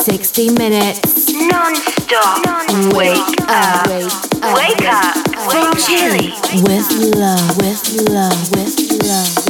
60 minutes. Non-stop. Non-stop. Wake, Wake up. up. Wake up. Wake up. Wake up. With love. With love. With love.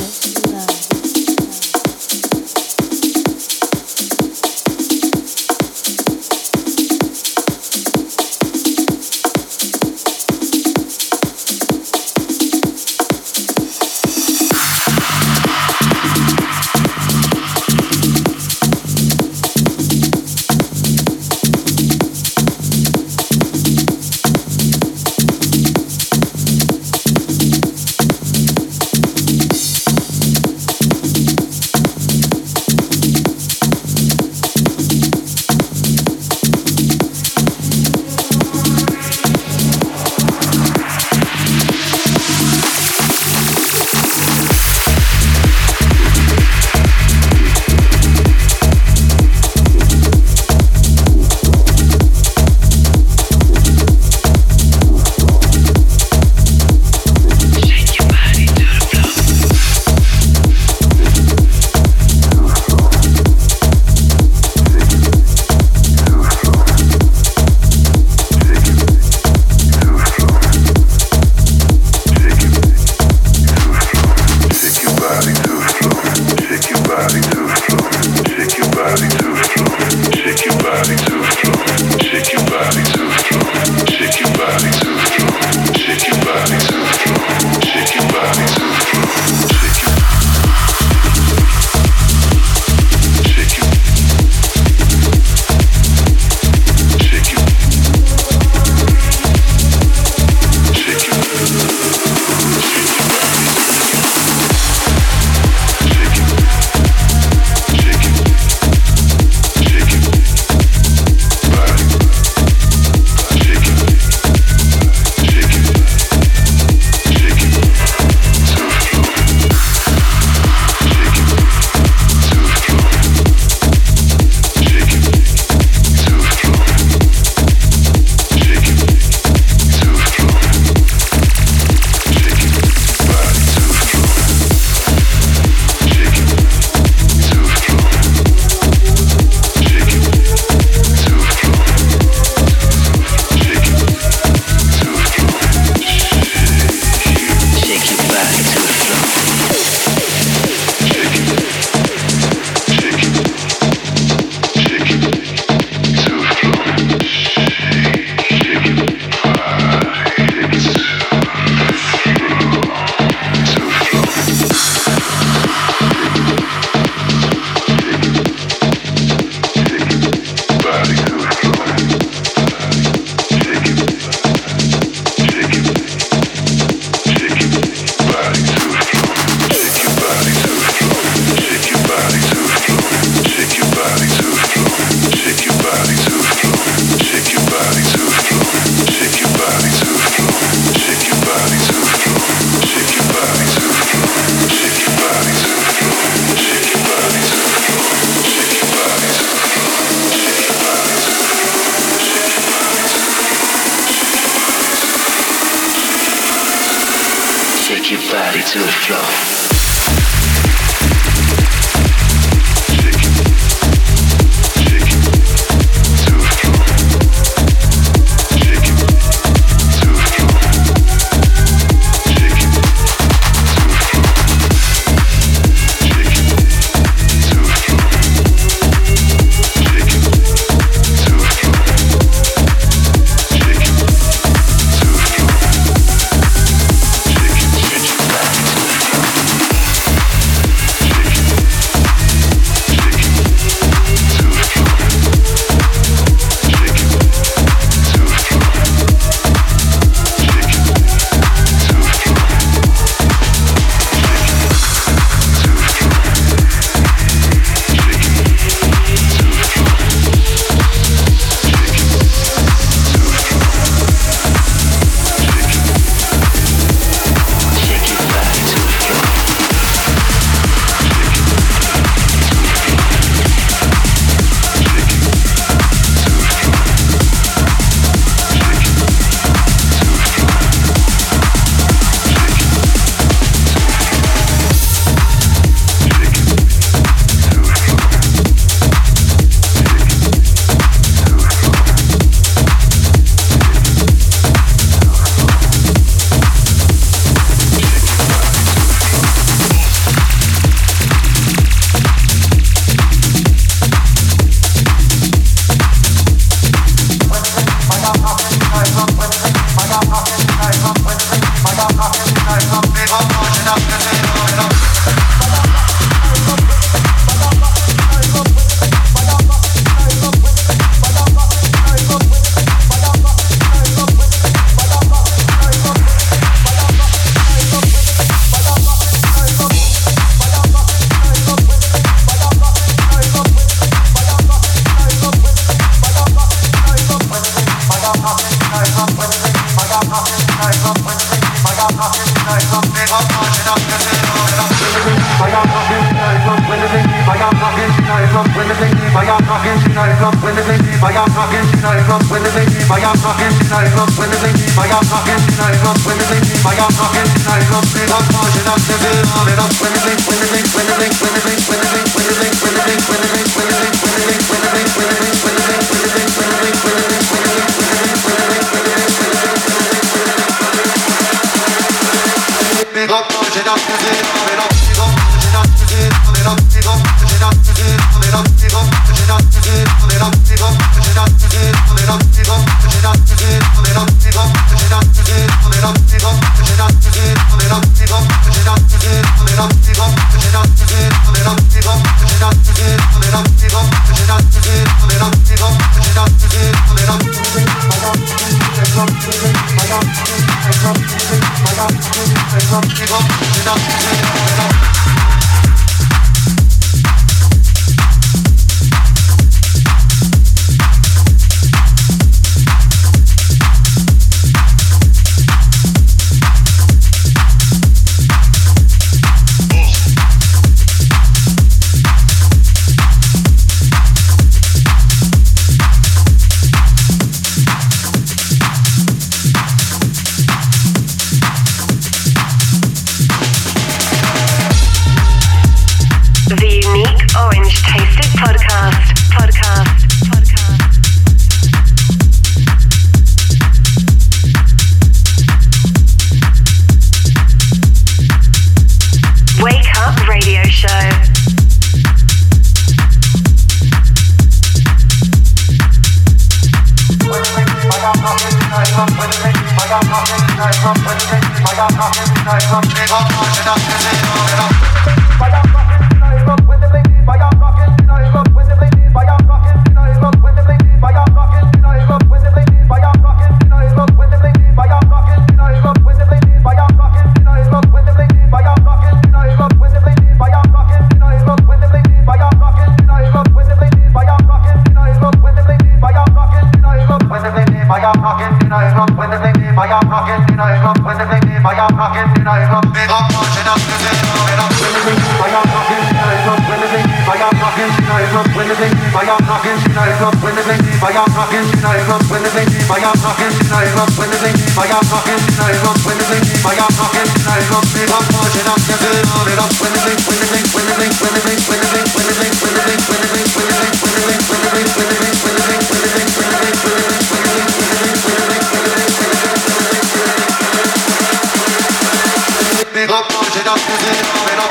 Thank you.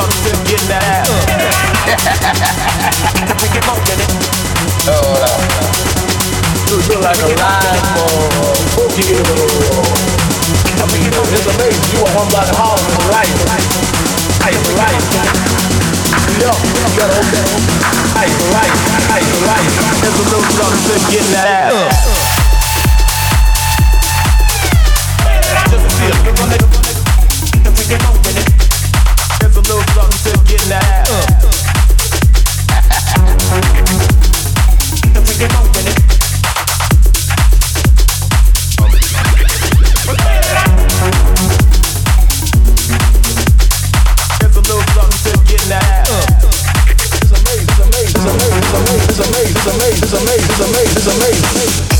That ass. We get more it. Oh. You look like a live boogie. I mean, you know, it's amazing. You are one by the hall of life. Life, life. Yo, you gotta. Life, Ice life, life. There's a little son of a that ass. Uh. Just a feel, we're gonna, if we it. Uh. amazing, amazing, amazing, amazing, amazing.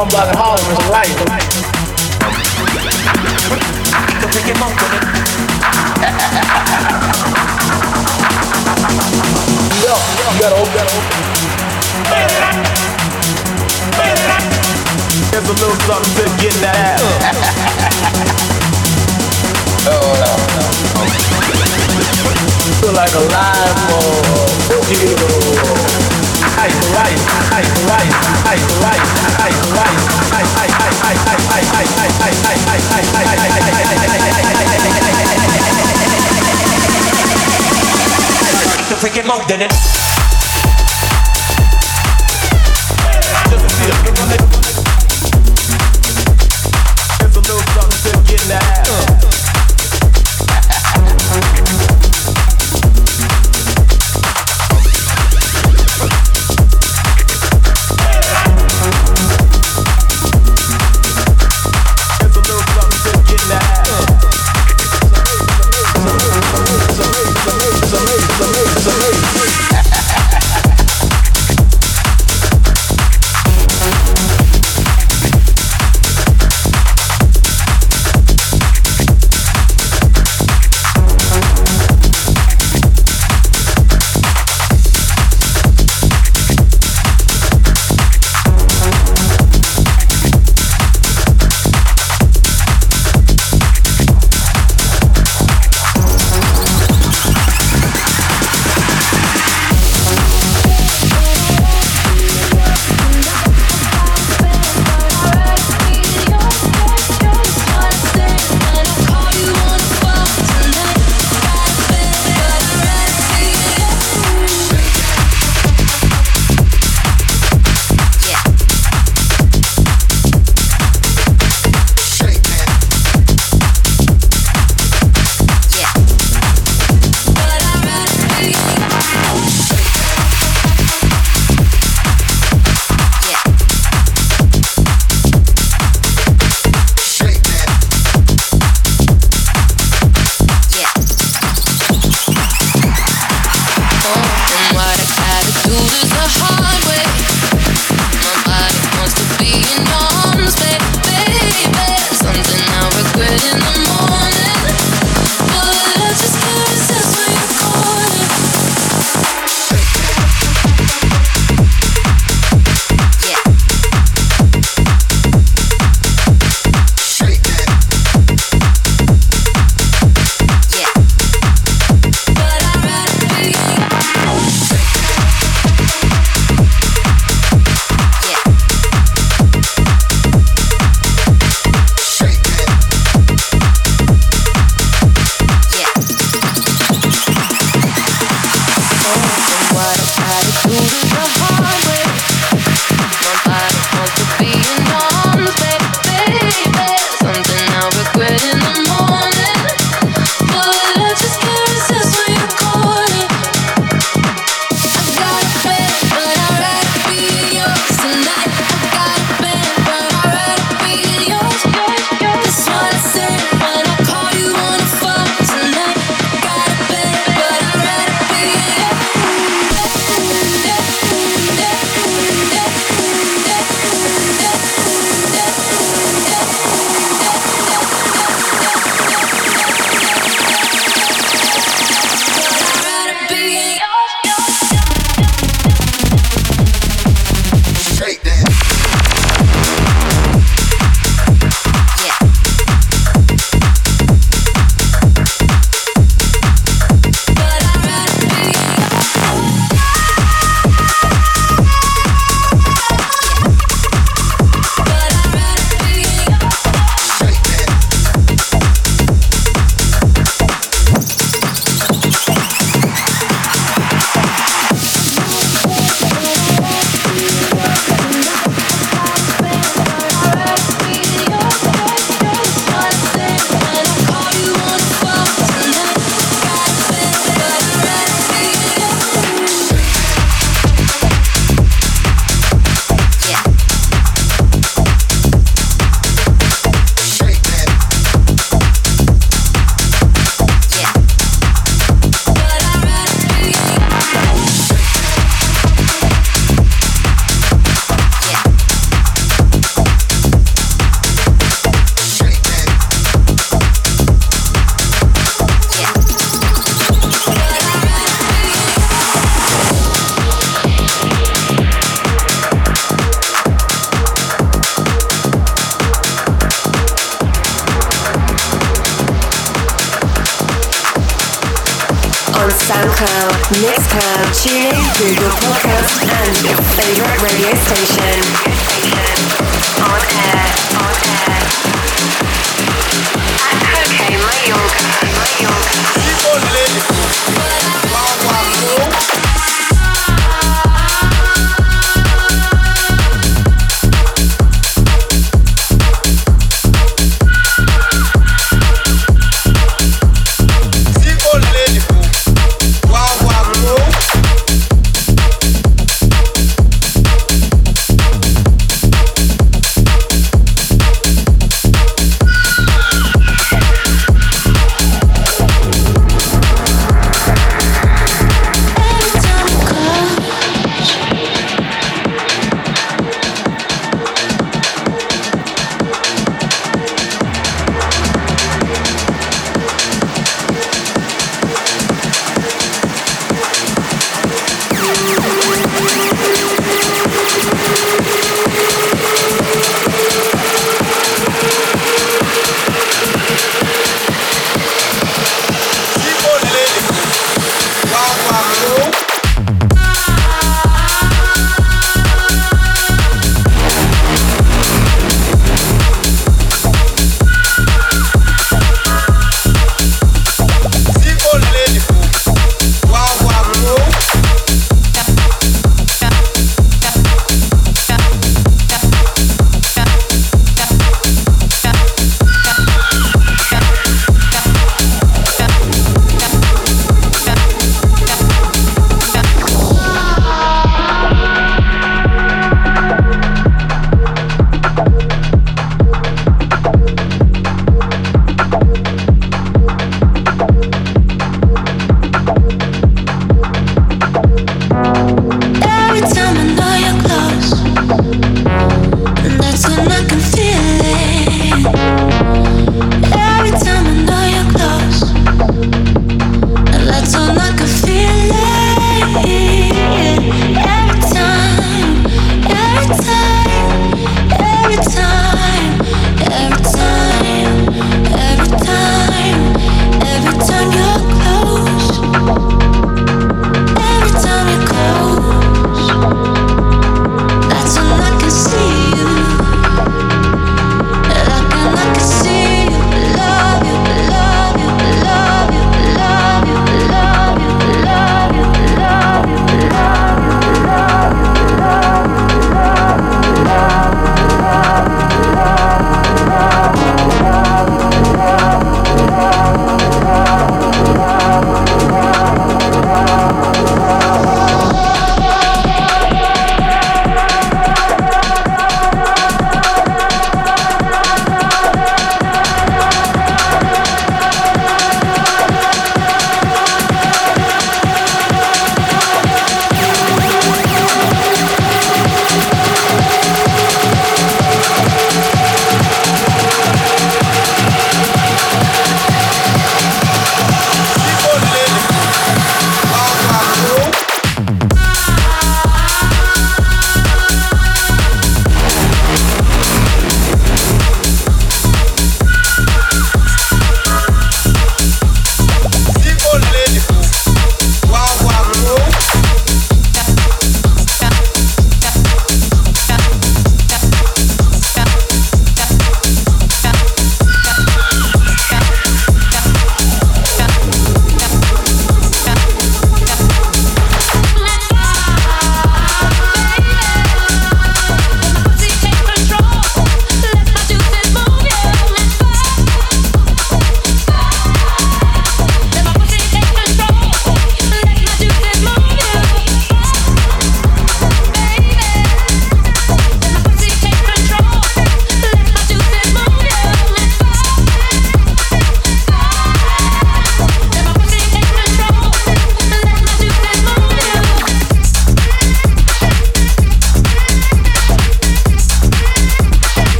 one block in Harlem is a riot. So pick him up with it. Yo, you gotta open, gotta open. There's a little something to get that ass. oh, no. Feel like a live ball. Ice, ice, ice, ice, ice, ice. mag denedim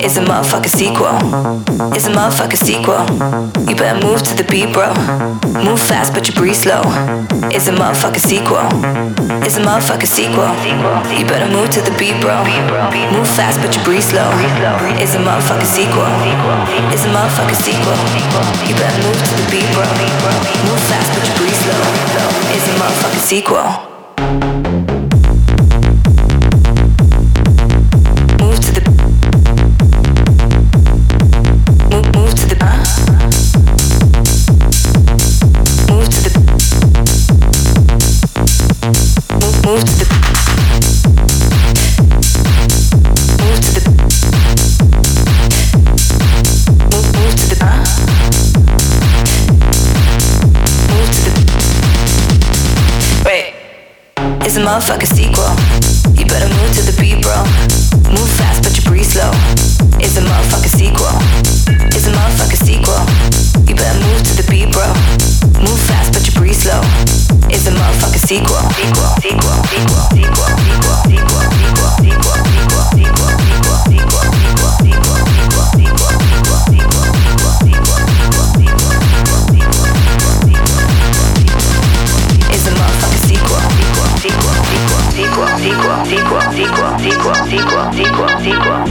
It's a motherfucking sequel. It's a motherfucking sequel. You better move to the beat, bro. Move fast, but you breathe slow. It's a motherfucking sequel. It's a motherfucking sequel. You better move to the beat, bro. Move fast, but you breathe slow. It's a motherfucking sequel. It's a motherfucking sequel. You better move to the beat, bro. Move fast, but you breathe slow. It's a motherfucking sequel. Motherfucker sequel. You better move to the beat, bro. Move fast, but you breathe slow. It's a motherfucker sequel. It's a motherfucker sequel. You better move to the beat, bro. Move fast, but you breathe slow. It's a sequel, sequel, sequel, sequel, sequel, sequence, sequence, sequence, sequence, sequence,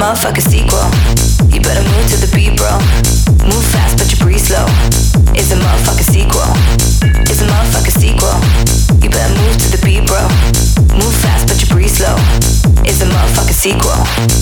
Motherfucking sequel. You better move to the beat, bro. Move fast, but you breathe slow. It's a motherfucking sequel. It's a motherfucking sequel. You better move to the beat, bro. Move fast, but you breathe slow. It's a motherfucking sequel.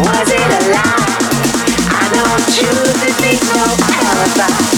Was it a lie? I don't choose to need no alibi.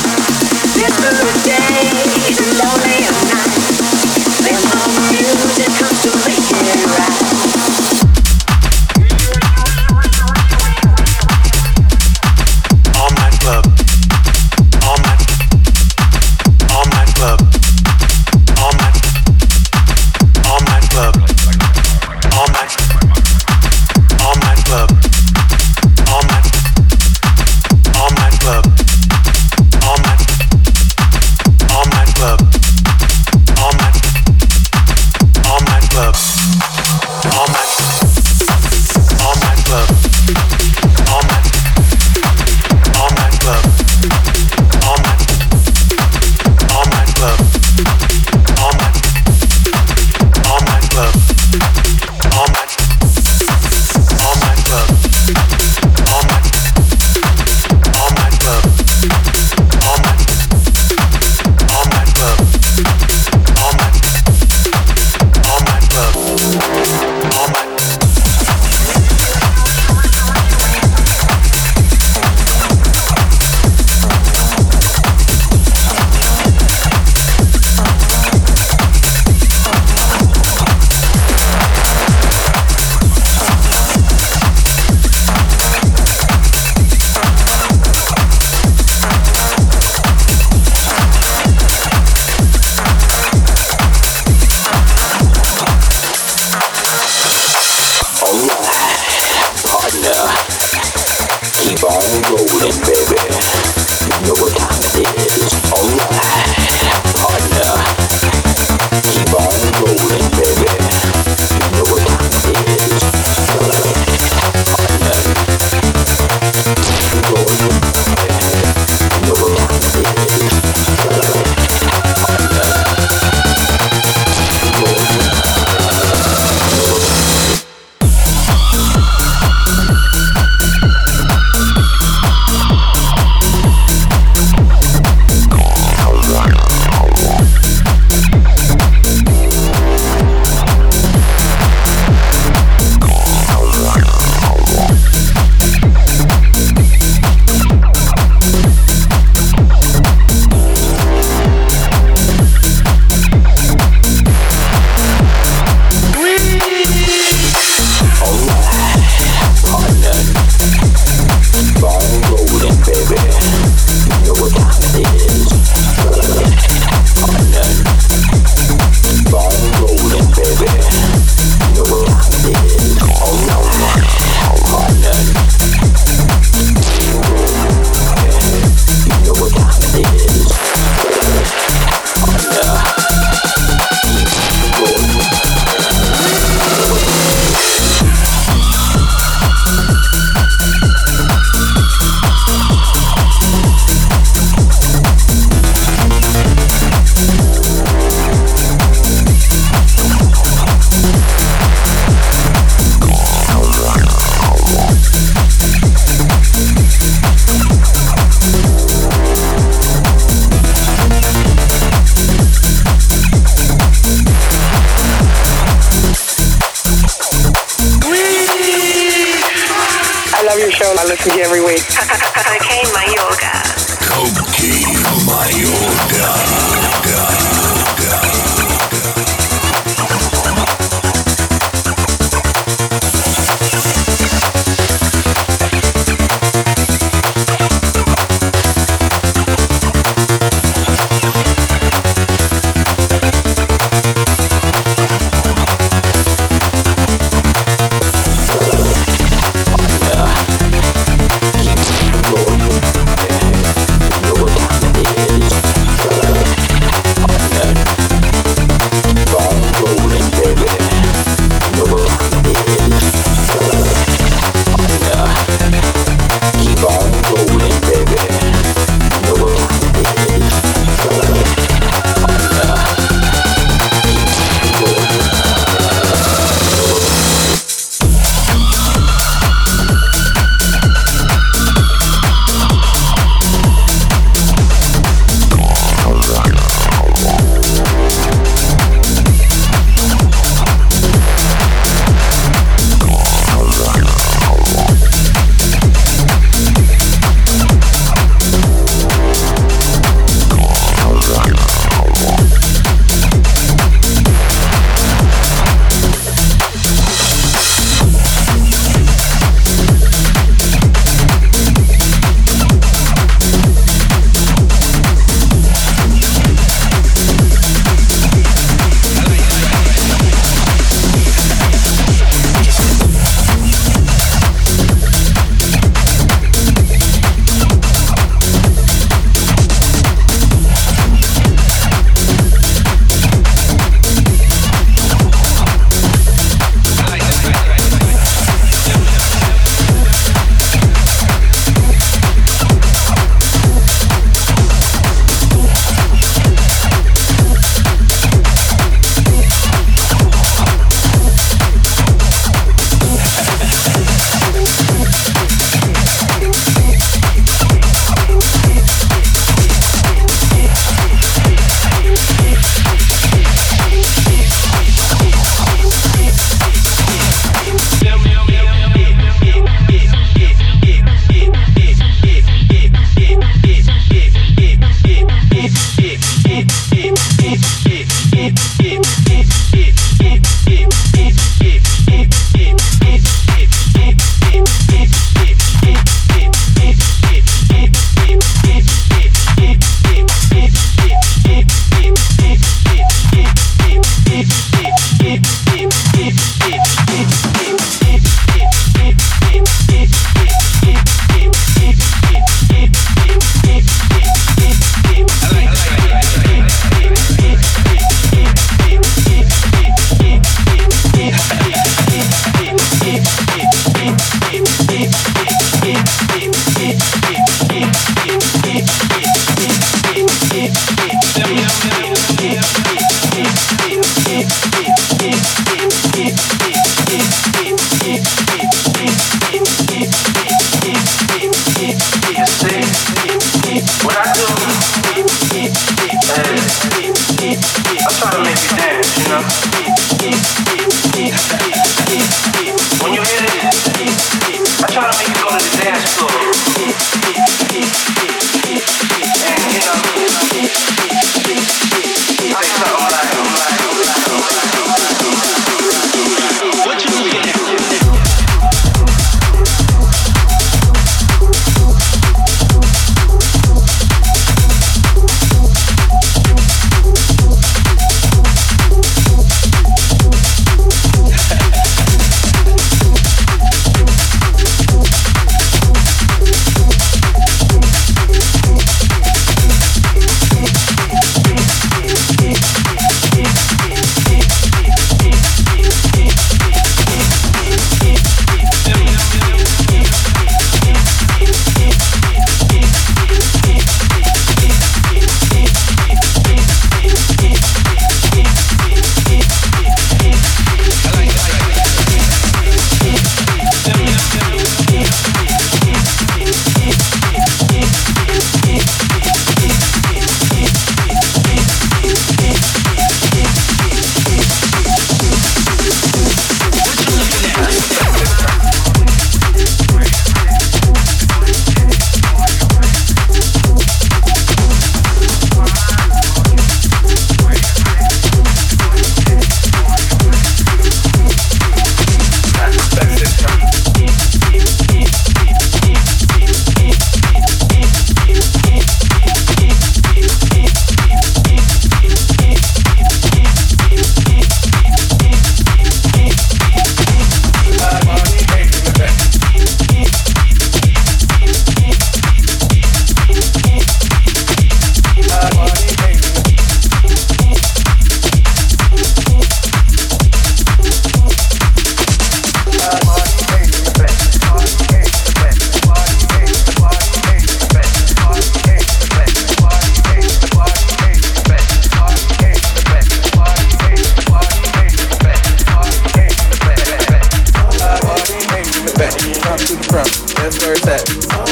That's where it's at.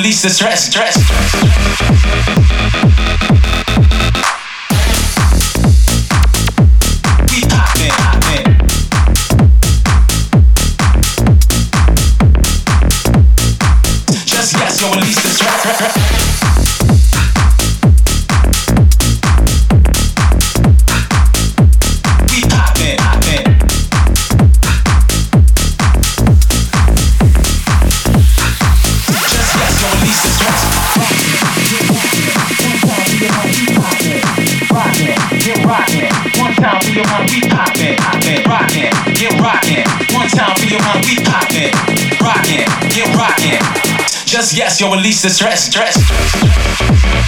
release the stress, stress. yo, release the stress, stress.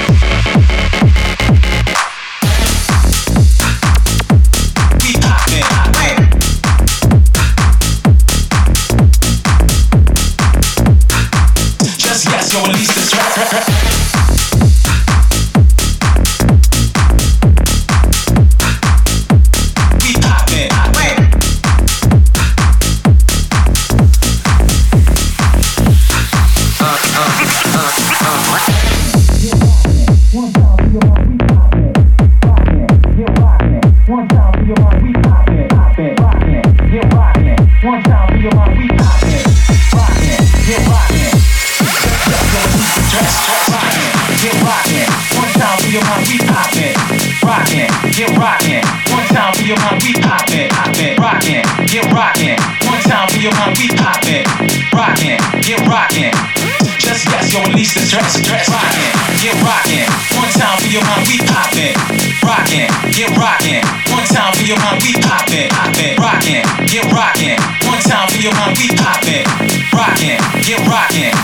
we poppin', rockin', get rockin'. One time for your mind, we poppin', poppin', rockin', get rockin'. One time for your mind, we poppin', rockin', get rockin'.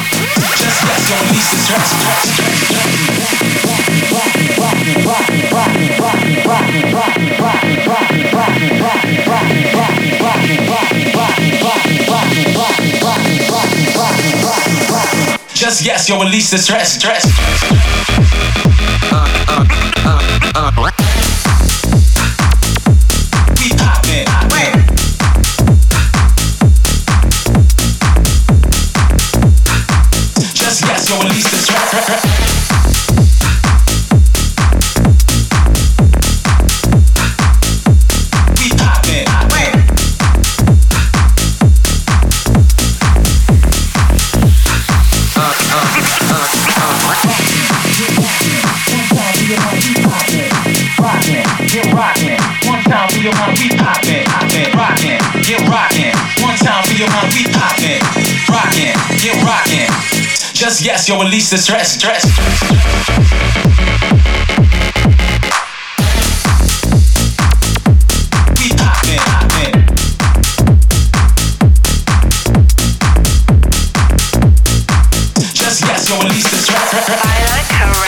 Just rest your pieces, rest, rest, Just yes, you'll release the stress, stress. ah, ah, ah, ah. stress, yo, release the stress, stress. We poppin', Just yes, yo, release the stress. I like her.